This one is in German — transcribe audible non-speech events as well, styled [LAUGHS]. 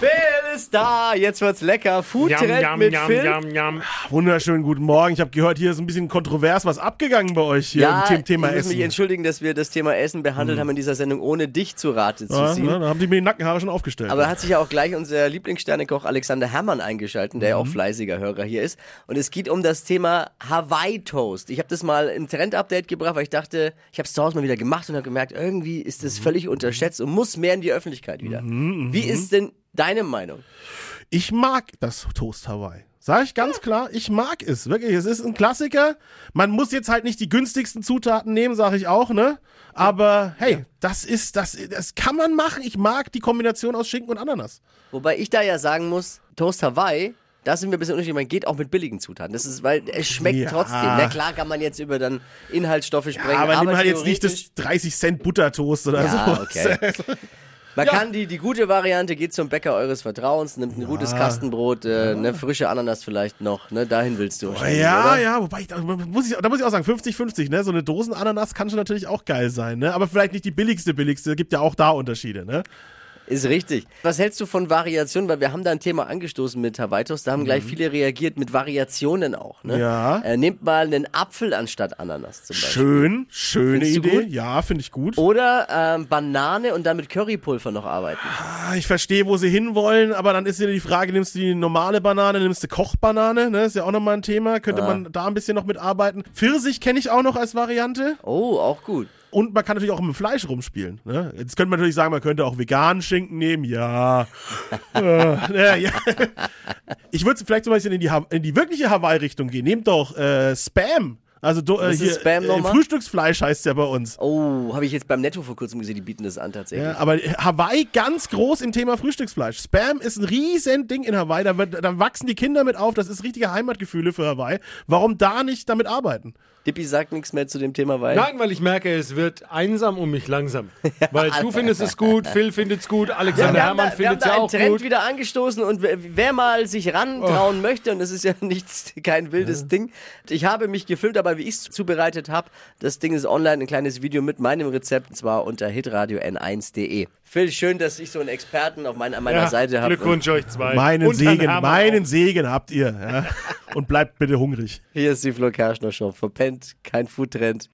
Phil ist da, jetzt wird's lecker. Foodtrend mit Phil. yum, yum. Wunderschönen guten Morgen. Ich habe gehört, hier ist ein bisschen kontrovers was abgegangen bei euch hier Ja, im The- Thema ich muss Essen. mich entschuldigen, dass wir das Thema Essen behandelt haben in dieser Sendung, ohne dich zu Rate zu ja, ziehen. ne, da haben die mir die Nackenhaare schon aufgestellt. Aber hat sich ja auch gleich unser Lieblingssternekoch Alexander Herrmann eingeschaltet, der ja auch Mhm. fleißiger Hörer hier ist. Und es geht um das Thema Hawaii Toast. Ich habe das mal im Trend-Update gebracht, weil ich dachte, ich habe es zu Hause mal wieder gemacht und habe gemerkt, irgendwie ist Mhm. das völlig unterschätzt und muss mehr in die Öffentlichkeit wieder. Wie ist denn deine Meinung? Ich mag das Toast Hawaii. Sag ich ganz klar, ich mag es. Wirklich, es ist ein Klassiker. Man muss jetzt halt nicht die günstigsten Zutaten nehmen, sage ich auch, ne? Aber hey, das ist, das, das kann man machen. Ich mag die Kombination aus Schinken und Ananas. Wobei ich da ja sagen muss, Toast Hawaii, da sind wir ein bisschen unterschiedlich. Man geht auch mit billigen Zutaten. Das ist, weil es schmeckt Ja. trotzdem. Na klar kann man jetzt über dann Inhaltsstoffe sprechen. aber, nimm halt jetzt nicht das 30 Cent Buttertoast oder Ja, so. okay. [LAUGHS] Man kann die, die gute Variante, geht zum Bäcker eures Vertrauens, nimmt ein gutes Kastenbrot, äh, eine frische Ananas vielleicht noch, ne? Dahin willst du wahrscheinlich, Ja, oder? ja, wobei, ich, da, muss ich, da muss ich auch sagen, 50-50, ne? So eine Dosenananas kann schon natürlich auch geil sein, ne? Aber vielleicht nicht die billigste, billigste, gibt ja auch da Unterschiede, ne? Ist richtig. Was hältst du von Variationen? Weil wir haben da ein Thema angestoßen mit Hawaii Toast, da haben gleich viele reagiert mit Variationen auch, ne? Mhm. Ja. Äh, nehmt mal einen Apfel anstatt Ananas zum Beispiel. Schön, schöne Findest Idee. Ja, finde ich gut. Oder ähm, Banane und dann mit Currypulver noch arbeiten. Ah, Ich verstehe, wo sie hinwollen, aber dann ist wieder die Frage, nimmst du die normale Banane, nimmst du Kochbanane, ne? Ist ja auch nochmal ein Thema. Könnte Ah. man da ein bisschen noch mitarbeiten. Pfirsich kenne ich auch noch als Variante. Oh, auch gut. Und man kann natürlich auch mit dem Fleisch rumspielen. Ne? Jetzt könnte man natürlich sagen, man könnte auch veganen Schinken nehmen. Ja. [LAUGHS] äh, ja, ja. Ich würde vielleicht so ein bisschen in die, Ha- in die wirkliche Hawaii-Richtung gehen. Nehmt doch äh, Spam. Also do, äh, hier, Spam äh? Frühstücksfleisch heißt ja bei uns. Oh, habe ich jetzt beim Netto vor kurzem gesehen, die bieten das an tatsächlich. Ja, aber Hawaii ganz groß im Thema Frühstücksfleisch. Spam ist ein riesen Ding in Hawaii. Da, wird, da wachsen die Kinder mit auf. Das ist richtige Heimatgefühle für Hawaii. Warum da nicht damit arbeiten? Dippi sagt nichts mehr zu dem Thema, weil. Nein, weil ich merke, es wird einsam um mich langsam. [LAUGHS] Weil du findest es gut, Phil findet es gut, Ja, Alexander wir wir haben findet es da ja einen auch Trend gut. wieder angestoßen und wer, wer mal sich rantrauen möchte, und das ist ja [LAUGHS] nichts, kein wildes Ding. Ich habe mich gefilmt, aber wie ich es zubereitet habe, das Ding ist online, ein kleines Video mit meinem Rezept, und zwar unter hitradio n1.de. Phil, schön, dass ich so einen Experten auf mein, an meiner Ja, Seite habe. Glückwunsch euch zwei. Meinen Und Segen, meinen auch. Segen habt ihr. Ja? [LAUGHS] Und bleibt bitte hungrig. Hier ist die Flo Kerschner Show. Verpennt, kein Foodtrend.